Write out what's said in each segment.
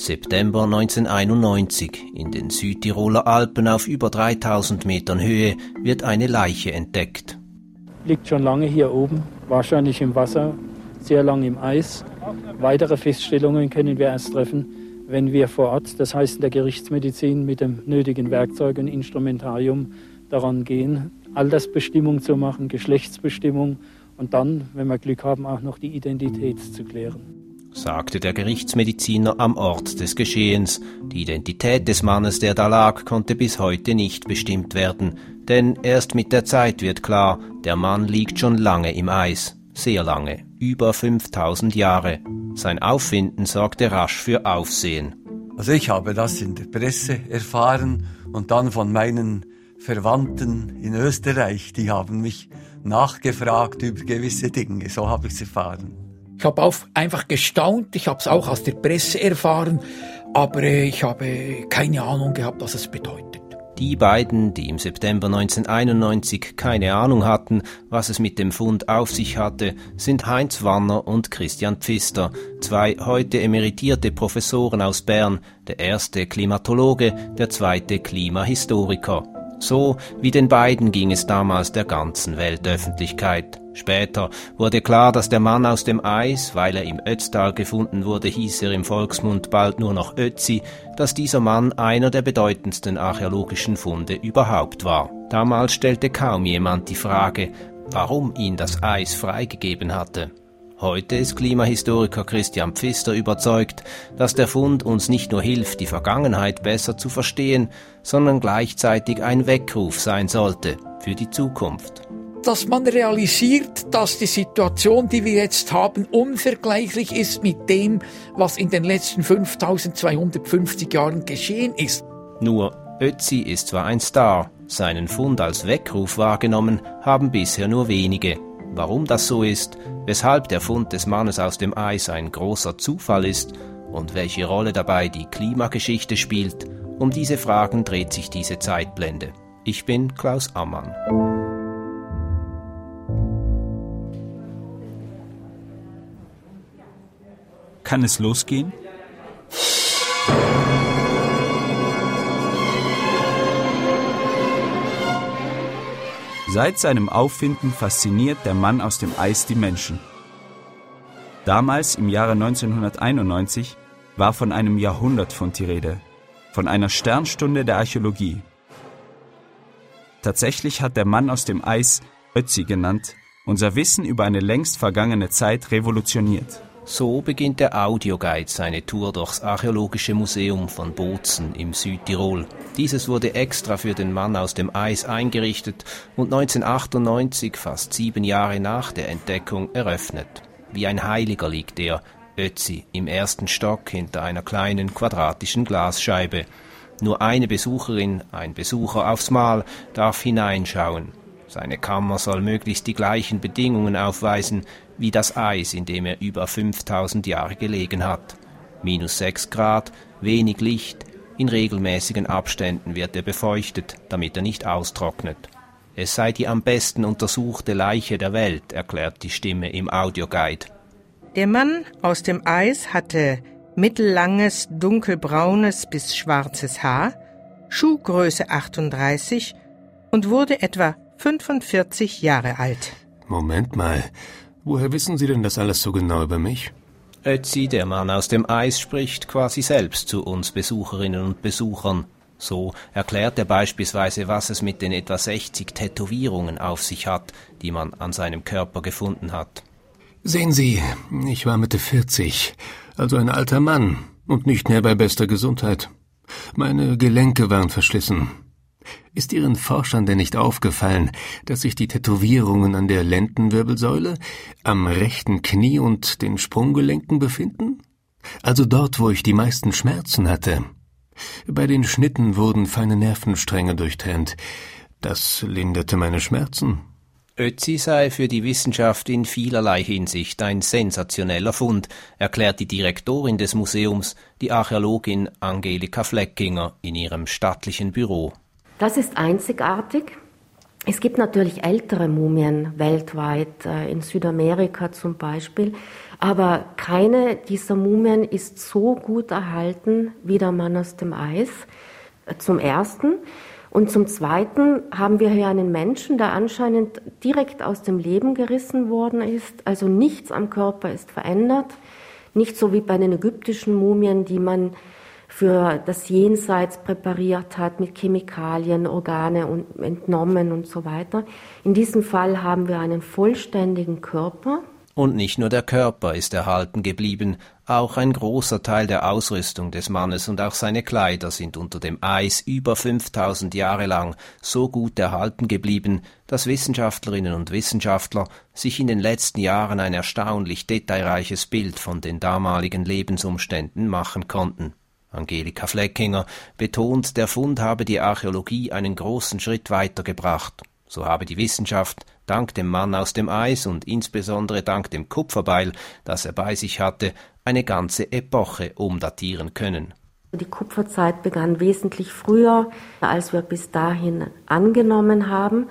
September 1991. In den Südtiroler Alpen auf über 3000 Metern Höhe wird eine Leiche entdeckt. Liegt schon lange hier oben, wahrscheinlich im Wasser, sehr lang im Eis. Weitere Feststellungen können wir erst treffen, wenn wir vor Ort, das heißt in der Gerichtsmedizin, mit dem nötigen Werkzeug und Instrumentarium daran gehen, Altersbestimmung zu machen, Geschlechtsbestimmung und dann, wenn wir Glück haben, auch noch die Identität zu klären sagte der Gerichtsmediziner am Ort des Geschehens. Die Identität des Mannes, der da lag, konnte bis heute nicht bestimmt werden, denn erst mit der Zeit wird klar, der Mann liegt schon lange im Eis, sehr lange, über 5000 Jahre. Sein Auffinden sorgte rasch für Aufsehen. Also ich habe das in der Presse erfahren und dann von meinen Verwandten in Österreich, die haben mich nachgefragt über gewisse Dinge, so habe ich es erfahren. Ich habe auch einfach gestaunt, ich habe es auch aus der Presse erfahren, aber äh, ich habe keine Ahnung gehabt, was es bedeutet. Die beiden, die im September 1991 keine Ahnung hatten, was es mit dem Fund auf sich hatte, sind Heinz Wanner und Christian Pfister, zwei heute emeritierte Professoren aus Bern, der erste Klimatologe, der zweite Klimahistoriker. So wie den beiden ging es damals der ganzen Weltöffentlichkeit. Später wurde klar, dass der Mann aus dem Eis, weil er im Ötztal gefunden wurde, hieß er im Volksmund bald nur noch Ötzi, dass dieser Mann einer der bedeutendsten archäologischen Funde überhaupt war. Damals stellte kaum jemand die Frage, warum ihn das Eis freigegeben hatte. Heute ist Klimahistoriker Christian Pfister überzeugt, dass der Fund uns nicht nur hilft, die Vergangenheit besser zu verstehen, sondern gleichzeitig ein Weckruf sein sollte für die Zukunft. Dass man realisiert, dass die Situation, die wir jetzt haben, unvergleichlich ist mit dem, was in den letzten 5250 Jahren geschehen ist. Nur Ötzi ist zwar ein Star, seinen Fund als Weckruf wahrgenommen haben bisher nur wenige. Warum das so ist, weshalb der Fund des Mannes aus dem Eis ein großer Zufall ist und welche Rolle dabei die Klimageschichte spielt, um diese Fragen dreht sich diese Zeitblende. Ich bin Klaus Ammann. Kann es losgehen? Seit seinem Auffinden fasziniert der Mann aus dem Eis die Menschen. Damals, im Jahre 1991, war von einem Jahrhundertfund die Rede, von einer Sternstunde der Archäologie. Tatsächlich hat der Mann aus dem Eis, Ötzi genannt, unser Wissen über eine längst vergangene Zeit revolutioniert. So beginnt der Audioguide seine Tour durchs Archäologische Museum von Bozen im Südtirol. Dieses wurde extra für den Mann aus dem Eis eingerichtet und 1998, fast sieben Jahre nach der Entdeckung, eröffnet. Wie ein Heiliger liegt er, Ötzi, im ersten Stock hinter einer kleinen quadratischen Glasscheibe. Nur eine Besucherin, ein Besucher aufs Mal darf hineinschauen. Seine Kammer soll möglichst die gleichen Bedingungen aufweisen wie das Eis, in dem er über 5000 Jahre gelegen hat. Minus 6 Grad, wenig Licht, in regelmäßigen Abständen wird er befeuchtet, damit er nicht austrocknet. Es sei die am besten untersuchte Leiche der Welt, erklärt die Stimme im Audioguide. Der Mann aus dem Eis hatte mittellanges, dunkelbraunes bis schwarzes Haar, Schuhgröße 38 und wurde etwa 45 Jahre alt. Moment mal, woher wissen Sie denn das alles so genau über mich? Ötzi, der Mann aus dem Eis, spricht quasi selbst zu uns Besucherinnen und Besuchern. So erklärt er beispielsweise, was es mit den etwa 60 Tätowierungen auf sich hat, die man an seinem Körper gefunden hat. Sehen Sie, ich war Mitte 40, also ein alter Mann und nicht mehr bei bester Gesundheit. Meine Gelenke waren verschlissen. Ist Ihren Forschern denn nicht aufgefallen, dass sich die Tätowierungen an der Lendenwirbelsäule, am rechten Knie und den Sprunggelenken befinden? Also dort, wo ich die meisten Schmerzen hatte. Bei den Schnitten wurden feine Nervenstränge durchtrennt. Das linderte meine Schmerzen. Ötzi sei für die Wissenschaft in vielerlei Hinsicht ein sensationeller Fund, erklärt die Direktorin des Museums, die Archäologin Angelika Fleckinger, in ihrem stattlichen Büro. Das ist einzigartig. Es gibt natürlich ältere Mumien weltweit, äh, in Südamerika zum Beispiel, aber keine dieser Mumien ist so gut erhalten wie der Mann aus dem Eis. Äh, zum Ersten. Und zum Zweiten haben wir hier einen Menschen, der anscheinend direkt aus dem Leben gerissen worden ist. Also nichts am Körper ist verändert. Nicht so wie bei den ägyptischen Mumien, die man für das Jenseits präpariert hat mit Chemikalien, Organe und entnommen und so weiter. In diesem Fall haben wir einen vollständigen Körper. Und nicht nur der Körper ist erhalten geblieben, auch ein großer Teil der Ausrüstung des Mannes und auch seine Kleider sind unter dem Eis über 5000 Jahre lang so gut erhalten geblieben, dass Wissenschaftlerinnen und Wissenschaftler sich in den letzten Jahren ein erstaunlich detailreiches Bild von den damaligen Lebensumständen machen konnten. Angelika Fleckinger betont, der Fund habe die Archäologie einen großen Schritt weitergebracht. So habe die Wissenschaft dank dem Mann aus dem Eis und insbesondere dank dem Kupferbeil, das er bei sich hatte, eine ganze Epoche umdatieren können. Die Kupferzeit begann wesentlich früher, als wir bis dahin angenommen haben.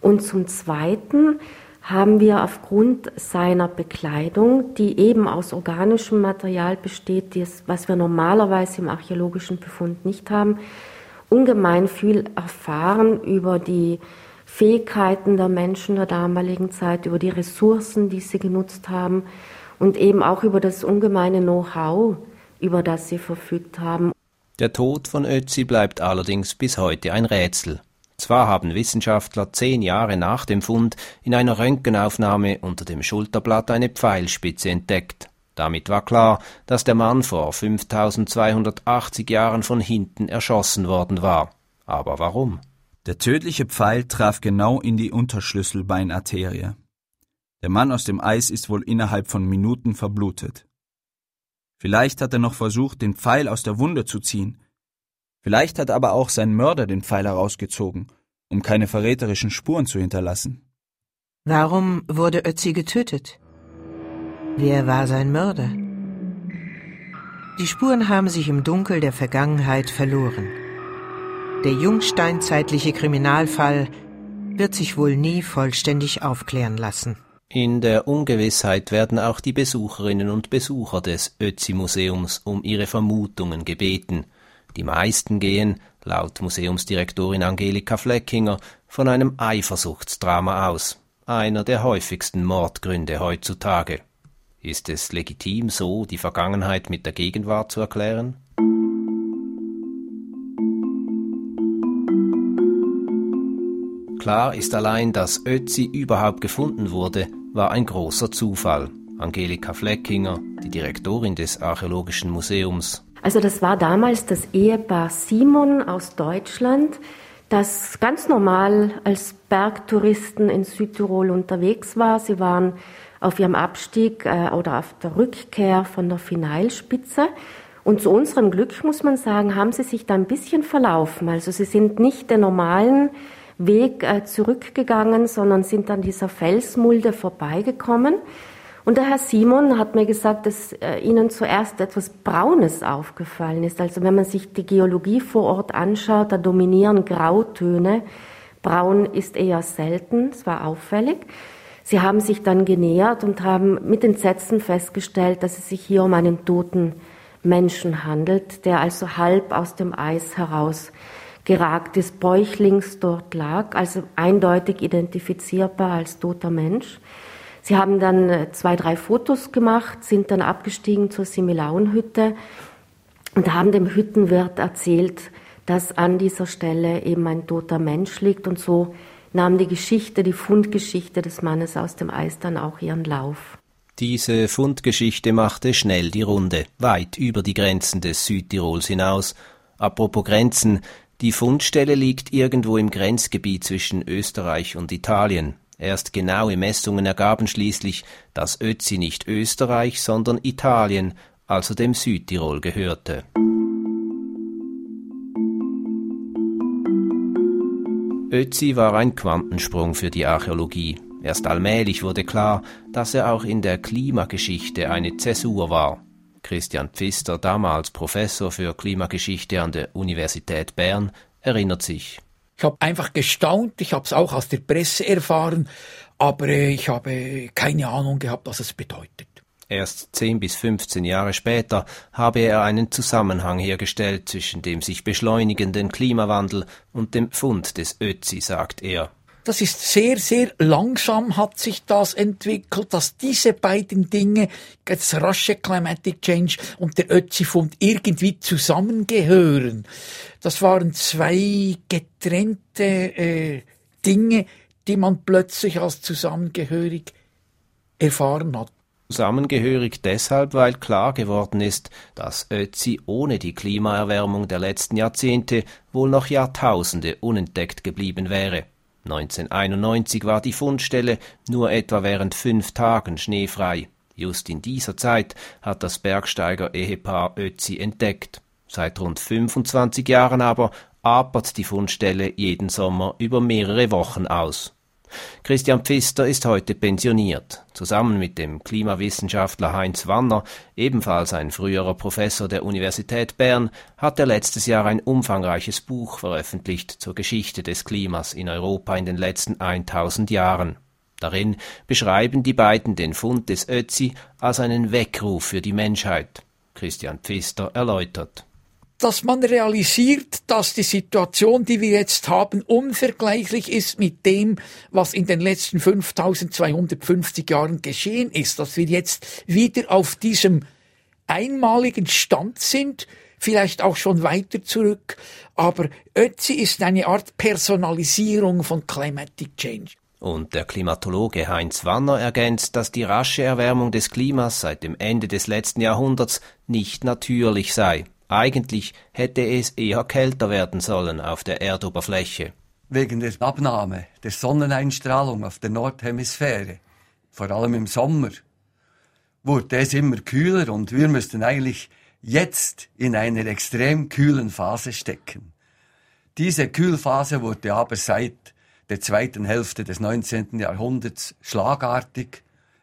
Und zum Zweiten haben wir aufgrund seiner Bekleidung, die eben aus organischem Material besteht, was wir normalerweise im archäologischen Befund nicht haben, ungemein viel erfahren über die Fähigkeiten der Menschen der damaligen Zeit, über die Ressourcen, die sie genutzt haben und eben auch über das ungemeine Know-how, über das sie verfügt haben. Der Tod von Ötzi bleibt allerdings bis heute ein Rätsel. Zwar haben Wissenschaftler zehn Jahre nach dem Fund in einer Röntgenaufnahme unter dem Schulterblatt eine Pfeilspitze entdeckt. Damit war klar, dass der Mann vor 5280 Jahren von hinten erschossen worden war. Aber warum? Der tödliche Pfeil traf genau in die Unterschlüsselbeinarterie. Der Mann aus dem Eis ist wohl innerhalb von Minuten verblutet. Vielleicht hat er noch versucht, den Pfeil aus der Wunde zu ziehen, Vielleicht hat aber auch sein Mörder den Pfeil herausgezogen, um keine verräterischen Spuren zu hinterlassen. Warum wurde Ötzi getötet? Wer war sein Mörder? Die Spuren haben sich im Dunkel der Vergangenheit verloren. Der jungsteinzeitliche Kriminalfall wird sich wohl nie vollständig aufklären lassen. In der Ungewissheit werden auch die Besucherinnen und Besucher des Ötzi-Museums um ihre Vermutungen gebeten – die meisten gehen, laut Museumsdirektorin Angelika Fleckinger, von einem Eifersuchtsdrama aus, einer der häufigsten Mordgründe heutzutage. Ist es legitim, so die Vergangenheit mit der Gegenwart zu erklären? Klar ist allein, dass Ötzi überhaupt gefunden wurde, war ein großer Zufall. Angelika Fleckinger, die Direktorin des Archäologischen Museums, also das war damals das Ehepaar Simon aus Deutschland, das ganz normal als Bergtouristen in Südtirol unterwegs war. Sie waren auf ihrem Abstieg äh, oder auf der Rückkehr von der Finalspitze. Und zu unserem Glück, muss man sagen, haben sie sich da ein bisschen verlaufen. Also sie sind nicht den normalen Weg äh, zurückgegangen, sondern sind an dieser Felsmulde vorbeigekommen. Und der Herr Simon hat mir gesagt, dass äh, Ihnen zuerst etwas Braunes aufgefallen ist. Also wenn man sich die Geologie vor Ort anschaut, da dominieren Grautöne. Braun ist eher selten, es war auffällig. Sie haben sich dann genähert und haben mit Entsetzen festgestellt, dass es sich hier um einen toten Menschen handelt, der also halb aus dem Eis heraus geragt ist, bäuchlings dort lag, also eindeutig identifizierbar als toter Mensch. Sie haben dann äh, zwei, drei Fotos gemacht, sind dann abgestiegen zur Similauenhütte und haben dem Hüttenwirt erzählt, dass an dieser Stelle eben ein toter Mensch liegt und so nahm die Geschichte, die Fundgeschichte des Mannes aus dem Eis dann auch ihren Lauf. Diese Fundgeschichte machte schnell die Runde, weit über die Grenzen des Südtirols hinaus. Apropos Grenzen, die Fundstelle liegt irgendwo im Grenzgebiet zwischen Österreich und Italien. Erst genaue Messungen ergaben schließlich, dass Ötzi nicht Österreich, sondern Italien, also dem Südtirol gehörte. Ötzi war ein Quantensprung für die Archäologie. Erst allmählich wurde klar, dass er auch in der Klimageschichte eine Zäsur war. Christian Pfister, damals Professor für Klimageschichte an der Universität Bern, erinnert sich. Ich habe einfach gestaunt, ich habe es auch aus der Presse erfahren, aber äh, ich habe keine Ahnung gehabt, was es bedeutet. Erst 10 bis 15 Jahre später habe er einen Zusammenhang hergestellt zwischen dem sich beschleunigenden Klimawandel und dem Fund des Ötzi, sagt er. Das ist sehr, sehr langsam hat sich das entwickelt, dass diese beiden Dinge, das rasche Climatic Change und der Ötzi-Fund irgendwie zusammengehören. Das waren zwei getrennte äh, Dinge, die man plötzlich als zusammengehörig erfahren hat. Zusammengehörig deshalb, weil klar geworden ist, dass Ötzi ohne die Klimaerwärmung der letzten Jahrzehnte wohl noch Jahrtausende unentdeckt geblieben wäre. 1991 war die Fundstelle nur etwa während fünf Tagen schneefrei. Just in dieser Zeit hat das Bergsteiger-Ehepaar Ötzi entdeckt. Seit rund 25 Jahren aber apert die Fundstelle jeden Sommer über mehrere Wochen aus. Christian Pfister ist heute pensioniert. Zusammen mit dem Klimawissenschaftler Heinz Wanner, ebenfalls ein früherer Professor der Universität Bern, hat er letztes Jahr ein umfangreiches Buch veröffentlicht zur Geschichte des Klimas in Europa in den letzten 1000 Jahren. Darin beschreiben die beiden den Fund des Ötzi als einen Weckruf für die Menschheit. Christian Pfister erläutert dass man realisiert, dass die Situation, die wir jetzt haben, unvergleichlich ist mit dem, was in den letzten 5250 Jahren geschehen ist, dass wir jetzt wieder auf diesem einmaligen Stand sind, vielleicht auch schon weiter zurück, aber Ötzi ist eine Art Personalisierung von Climatic Change. Und der Klimatologe Heinz Wanner ergänzt, dass die rasche Erwärmung des Klimas seit dem Ende des letzten Jahrhunderts nicht natürlich sei. Eigentlich hätte es eher kälter werden sollen auf der Erdoberfläche. Wegen der Abnahme der Sonneneinstrahlung auf der Nordhemisphäre, vor allem im Sommer, wurde es immer kühler und wir müssten eigentlich jetzt in einer extrem kühlen Phase stecken. Diese Kühlphase wurde aber seit der zweiten Hälfte des 19. Jahrhunderts schlagartig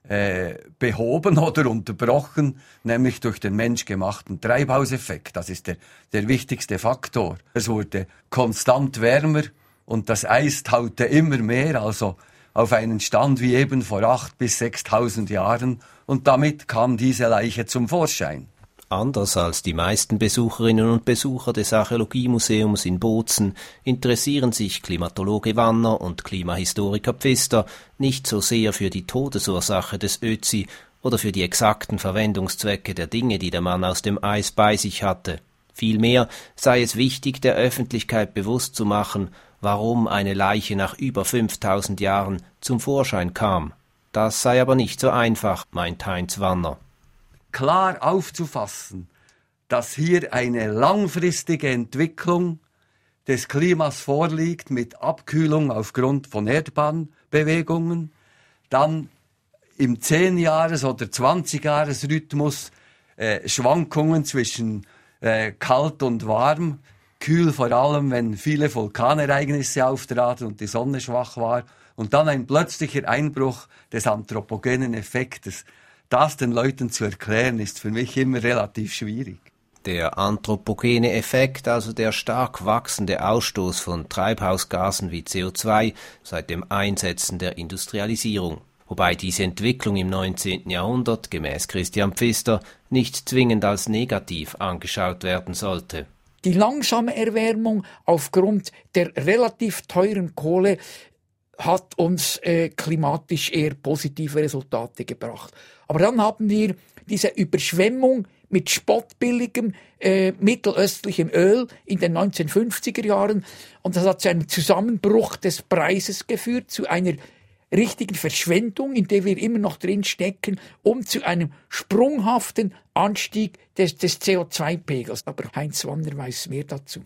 äh, behoben oder unterbrochen, nämlich durch den menschgemachten Treibhauseffekt. Das ist der, der wichtigste Faktor. Es wurde konstant wärmer und das Eis taute immer mehr, also auf einen Stand wie eben vor acht bis sechstausend Jahren und damit kam diese Leiche zum Vorschein. Anders als die meisten Besucherinnen und Besucher des Archäologiemuseums in Bozen interessieren sich Klimatologe Wanner und Klimahistoriker Pfister nicht so sehr für die Todesursache des Ötzi oder für die exakten Verwendungszwecke der Dinge, die der Mann aus dem Eis bei sich hatte. Vielmehr sei es wichtig, der Öffentlichkeit bewusst zu machen, warum eine Leiche nach über 5000 Jahren zum Vorschein kam. Das sei aber nicht so einfach, meint Heinz Wanner klar aufzufassen, dass hier eine langfristige Entwicklung des Klimas vorliegt mit Abkühlung aufgrund von Erdbahnbewegungen, dann im 10-Jahres- oder 20-Jahres-Rhythmus äh, Schwankungen zwischen äh, kalt und warm, kühl vor allem, wenn viele Vulkanereignisse auftraten und die Sonne schwach war, und dann ein plötzlicher Einbruch des anthropogenen Effektes das den Leuten zu erklären, ist für mich immer relativ schwierig. Der anthropogene Effekt, also der stark wachsende Ausstoß von Treibhausgasen wie CO2 seit dem Einsetzen der Industrialisierung. Wobei diese Entwicklung im 19. Jahrhundert gemäß Christian Pfister nicht zwingend als negativ angeschaut werden sollte. Die langsame Erwärmung aufgrund der relativ teuren Kohle hat uns äh, klimatisch eher positive Resultate gebracht. Aber dann haben wir diese Überschwemmung mit spottbilligem äh, mittelöstlichem Öl in den 1950er Jahren und das hat zu einem Zusammenbruch des Preises geführt, zu einer richtigen Verschwendung, in der wir immer noch drin stecken, um zu einem sprunghaften Anstieg des, des CO2-Pegels. Aber Heinz Wanner weiß mehr dazu.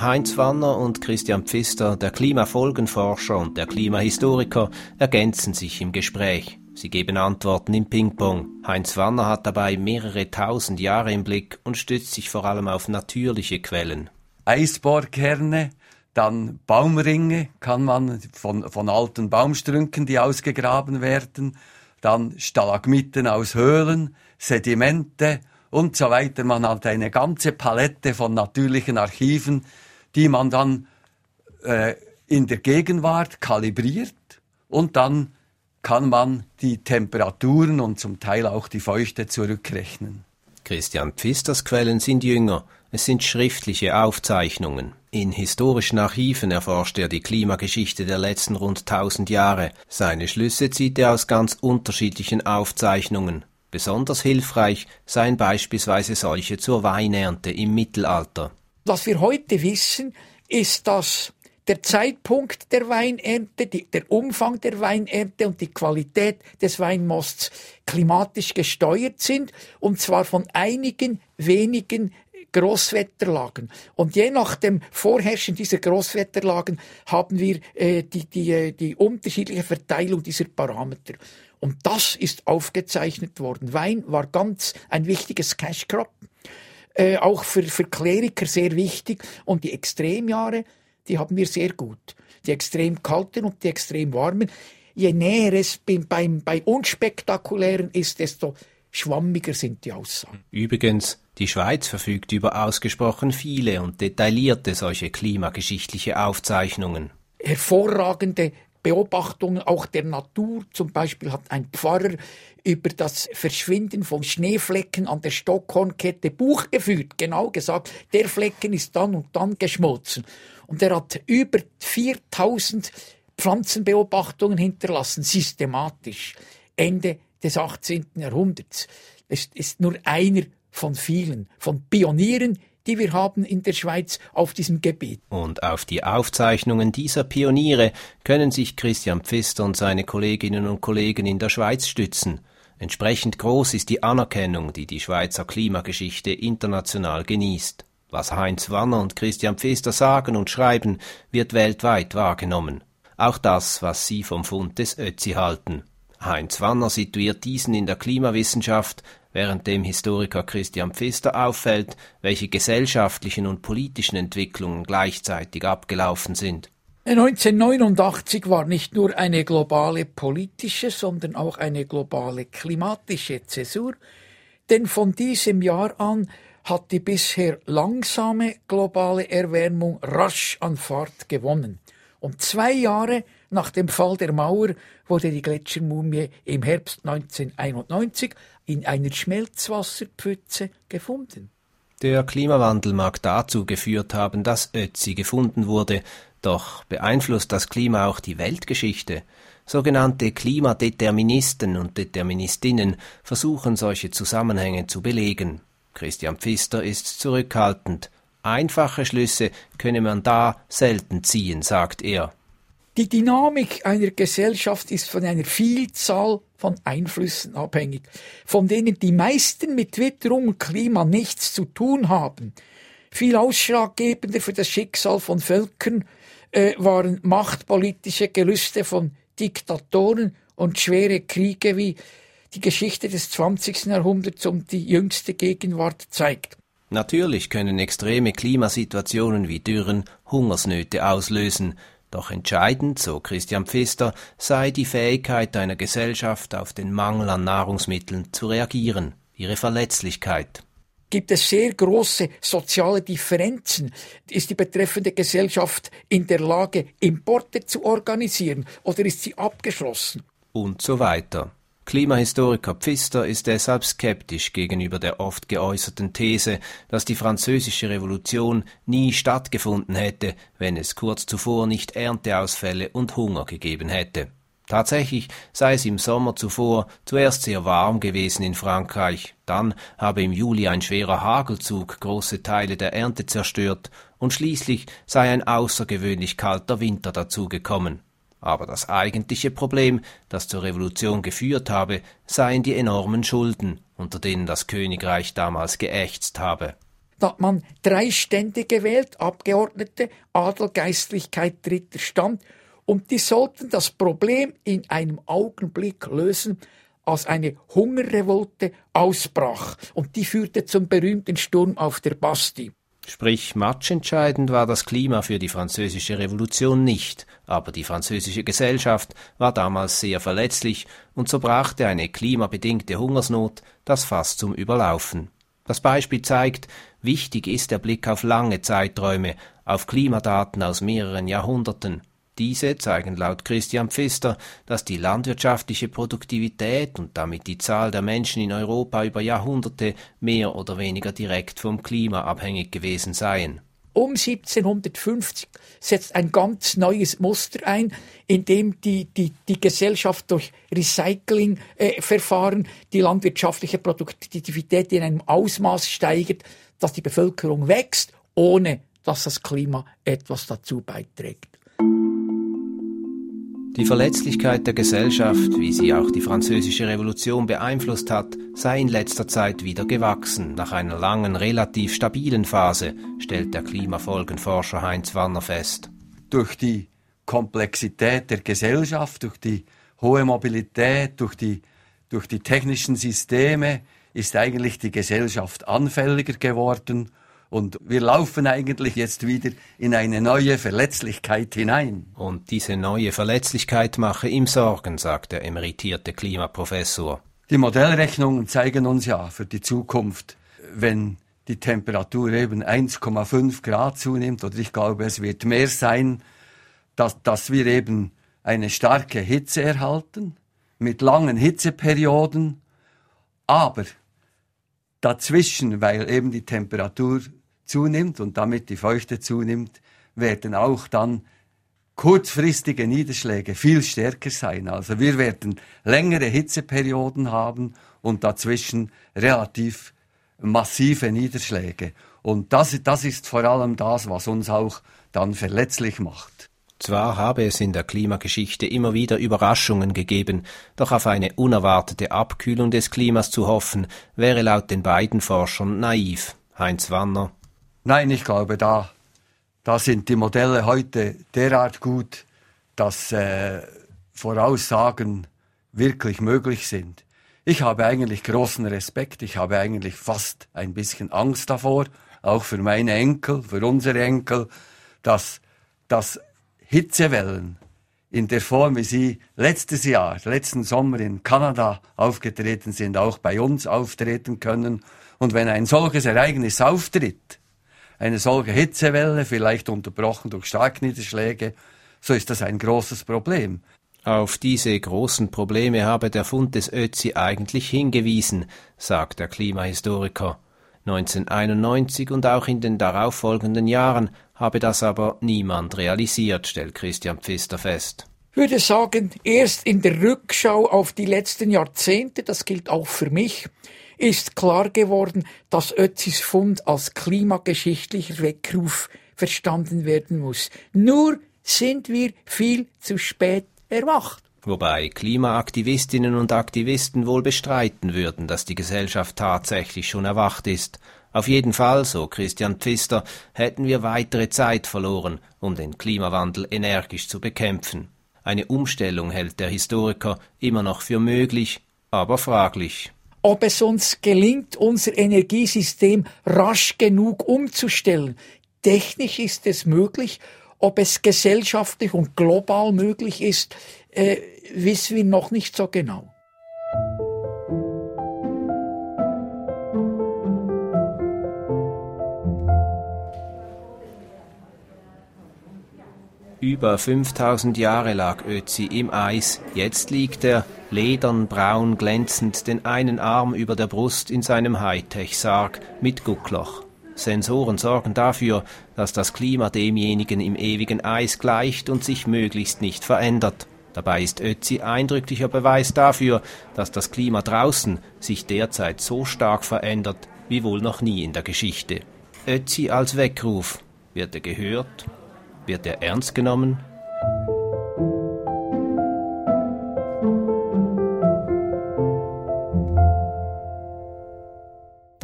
Heinz Wanner und Christian Pfister, der Klimafolgenforscher und der Klimahistoriker, ergänzen sich im Gespräch. Sie geben Antworten im Ping-Pong. Heinz Wanner hat dabei mehrere tausend Jahre im Blick und stützt sich vor allem auf natürliche Quellen. Eisbohrkerne, dann Baumringe kann man von, von alten Baumstrünken, die ausgegraben werden, dann Stalagmiten aus Höhlen, Sedimente und so weiter. Man hat eine ganze Palette von natürlichen Archiven, die man dann äh, in der Gegenwart kalibriert und dann kann man die Temperaturen und zum Teil auch die Feuchte zurückrechnen. Christian Pfisters Quellen sind jünger, es sind schriftliche Aufzeichnungen. In historischen Archiven erforscht er die Klimageschichte der letzten rund 1000 Jahre. Seine Schlüsse zieht er aus ganz unterschiedlichen Aufzeichnungen. Besonders hilfreich seien beispielsweise solche zur Weinernte im Mittelalter. Was wir heute wissen, ist, dass der Zeitpunkt der Weinernte, die, der Umfang der Weinernte und die Qualität des Weinmosts klimatisch gesteuert sind, und zwar von einigen wenigen Großwetterlagen. Und je nach dem Vorherrschen dieser Großwetterlagen haben wir äh, die, die, äh, die unterschiedliche Verteilung dieser Parameter. Und das ist aufgezeichnet worden. Wein war ganz ein wichtiges Cash Crop. Äh, auch für, für Kleriker sehr wichtig. Und die Extremjahre die haben wir sehr gut. Die extrem kalten und die extrem warmen. Je näher es beim, bei unspektakulären ist, desto schwammiger sind die Aussagen. Übrigens, die Schweiz verfügt über ausgesprochen viele und detaillierte solche klimageschichtliche Aufzeichnungen. Hervorragende Beobachtungen auch der Natur. Zum Beispiel hat ein Pfarrer über das Verschwinden von Schneeflecken an der Stockhornkette Buch geführt. Genau gesagt, der Flecken ist dann und dann geschmolzen. Und er hat über 4000 Pflanzenbeobachtungen hinterlassen, systematisch. Ende des 18. Jahrhunderts. Es ist nur einer von vielen, von Pionieren, die wir haben in der Schweiz auf diesem Gebiet. Und auf die Aufzeichnungen dieser Pioniere können sich Christian Pfister und seine Kolleginnen und Kollegen in der Schweiz stützen. Entsprechend groß ist die Anerkennung, die die Schweizer Klimageschichte international genießt. Was Heinz Wanner und Christian Pfister sagen und schreiben, wird weltweit wahrgenommen. Auch das, was sie vom Fund des Ötzi halten. Heinz Wanner situiert diesen in der Klimawissenschaft, während dem Historiker Christian Pfister auffällt, welche gesellschaftlichen und politischen Entwicklungen gleichzeitig abgelaufen sind. 1989 war nicht nur eine globale politische, sondern auch eine globale klimatische Zäsur, denn von diesem Jahr an hat die bisher langsame globale Erwärmung rasch an Fahrt gewonnen. Und zwei Jahre nach dem Fall der Mauer wurde die Gletschermumie im Herbst 1991 in einer Schmelzwasserpfütze gefunden. Der Klimawandel mag dazu geführt haben, dass Ötzi gefunden wurde, doch beeinflusst das Klima auch die Weltgeschichte. Sogenannte Klimadeterministen und Deterministinnen versuchen solche Zusammenhänge zu belegen. Christian Pfister ist zurückhaltend. Einfache Schlüsse könne man da selten ziehen, sagt er. Die Dynamik einer Gesellschaft ist von einer Vielzahl von Einflüssen abhängig, von denen die meisten mit Witterung und Klima nichts zu tun haben. Viel ausschlaggebender für das Schicksal von Völkern äh, waren machtpolitische Gelüste von Diktatoren und schwere Kriege, wie die Geschichte des 20. Jahrhunderts und die jüngste Gegenwart zeigt. Natürlich können extreme Klimasituationen wie Dürren Hungersnöte auslösen, doch entscheidend, so Christian Pfister, sei die Fähigkeit einer Gesellschaft, auf den Mangel an Nahrungsmitteln zu reagieren, ihre Verletzlichkeit. Gibt es sehr große soziale Differenzen? Ist die betreffende Gesellschaft in der Lage, Importe zu organisieren oder ist sie abgeschlossen? Und so weiter. Klimahistoriker Pfister ist deshalb skeptisch gegenüber der oft geäußerten These, dass die französische Revolution nie stattgefunden hätte, wenn es kurz zuvor nicht Ernteausfälle und Hunger gegeben hätte. Tatsächlich sei es im Sommer zuvor zuerst sehr warm gewesen in Frankreich, dann habe im Juli ein schwerer Hagelzug große Teile der Ernte zerstört, und schließlich sei ein außergewöhnlich kalter Winter dazugekommen. Aber das eigentliche Problem, das zur Revolution geführt habe, seien die enormen Schulden, unter denen das Königreich damals geächzt habe. Da hat man drei Stände gewählt, Abgeordnete, Adel, Geistlichkeit, dritter Stand, und die sollten das Problem in einem Augenblick lösen, als eine Hungerrevolte ausbrach, und die führte zum berühmten Sturm auf der Bastille. Sprich, matchentscheidend war das Klima für die französische Revolution nicht, aber die französische Gesellschaft war damals sehr verletzlich und so brachte eine klimabedingte Hungersnot das Fass zum Überlaufen. Das Beispiel zeigt, wichtig ist der Blick auf lange Zeiträume, auf Klimadaten aus mehreren Jahrhunderten. Diese zeigen laut Christian Pfister, dass die landwirtschaftliche Produktivität und damit die Zahl der Menschen in Europa über Jahrhunderte mehr oder weniger direkt vom Klima abhängig gewesen seien. Um 1750 setzt ein ganz neues Muster ein, in dem die, die, die Gesellschaft durch Recyclingverfahren äh, die landwirtschaftliche Produktivität in einem Ausmaß steigert, dass die Bevölkerung wächst, ohne dass das Klima etwas dazu beiträgt. Die Verletzlichkeit der Gesellschaft, wie sie auch die französische Revolution beeinflusst hat, sei in letzter Zeit wieder gewachsen, nach einer langen, relativ stabilen Phase, stellt der Klimafolgenforscher Heinz Wanner fest. Durch die Komplexität der Gesellschaft, durch die hohe Mobilität, durch die, durch die technischen Systeme ist eigentlich die Gesellschaft anfälliger geworden und wir laufen eigentlich jetzt wieder in eine neue Verletzlichkeit hinein. Und diese neue Verletzlichkeit mache ihm Sorgen, sagt der emeritierte Klimaprofessor. Die Modellrechnungen zeigen uns ja für die Zukunft, wenn die Temperatur eben 1,5 Grad zunimmt, oder ich glaube, es wird mehr sein, dass, dass wir eben eine starke Hitze erhalten, mit langen Hitzeperioden, aber dazwischen, weil eben die Temperatur zunimmt und damit die Feuchte zunimmt, werden auch dann kurzfristige Niederschläge viel stärker sein. Also wir werden längere Hitzeperioden haben und dazwischen relativ massive Niederschläge. Und das, das ist vor allem das, was uns auch dann verletzlich macht. Zwar habe es in der Klimageschichte immer wieder Überraschungen gegeben, doch auf eine unerwartete Abkühlung des Klimas zu hoffen, wäre laut den beiden Forschern naiv. Heinz Wanner Nein, ich glaube, da, da sind die Modelle heute derart gut, dass äh, Voraussagen wirklich möglich sind. Ich habe eigentlich großen Respekt, ich habe eigentlich fast ein bisschen Angst davor, auch für meine Enkel, für unsere Enkel, dass, dass Hitzewellen in der Form, wie sie letztes Jahr, letzten Sommer in Kanada aufgetreten sind, auch bei uns auftreten können. Und wenn ein solches Ereignis auftritt, eine solche Hitzewelle, vielleicht unterbrochen durch Starkniederschläge, so ist das ein großes Problem. Auf diese großen Probleme habe der Fund des Ötzi eigentlich hingewiesen, sagt der Klimahistoriker. 1991 und auch in den darauffolgenden Jahren habe das aber niemand realisiert, stellt Christian Pfister fest. Ich würde sagen, erst in der Rückschau auf die letzten Jahrzehnte, das gilt auch für mich, ist klar geworden, dass Ötzis Fund als klimageschichtlicher Weckruf verstanden werden muss. Nur sind wir viel zu spät erwacht. Wobei Klimaaktivistinnen und Aktivisten wohl bestreiten würden, dass die Gesellschaft tatsächlich schon erwacht ist. Auf jeden Fall, so Christian Pfister, hätten wir weitere Zeit verloren, um den Klimawandel energisch zu bekämpfen. Eine Umstellung hält der Historiker immer noch für möglich, aber fraglich ob es uns gelingt, unser Energiesystem rasch genug umzustellen. Technisch ist es möglich, ob es gesellschaftlich und global möglich ist, äh, wissen wir noch nicht so genau. Über 5000 Jahre lag Ötzi im Eis. Jetzt liegt er, ledern, braun, glänzend, den einen Arm über der Brust in seinem Hightech-Sarg mit Guckloch. Sensoren sorgen dafür, dass das Klima demjenigen im ewigen Eis gleicht und sich möglichst nicht verändert. Dabei ist Ötzi eindrücklicher Beweis dafür, dass das Klima draußen sich derzeit so stark verändert wie wohl noch nie in der Geschichte. Ötzi als Weckruf. Wird er gehört? Wird er ernst genommen?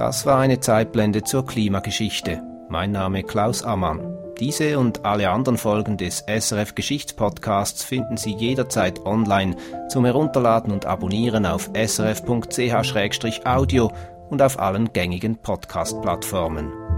Das war eine Zeitblende zur Klimageschichte. Mein Name Klaus Ammann. Diese und alle anderen Folgen des SRF Geschichtspodcasts finden Sie jederzeit online zum Herunterladen und Abonnieren auf srf.ch-audio und auf allen gängigen Podcast-Plattformen.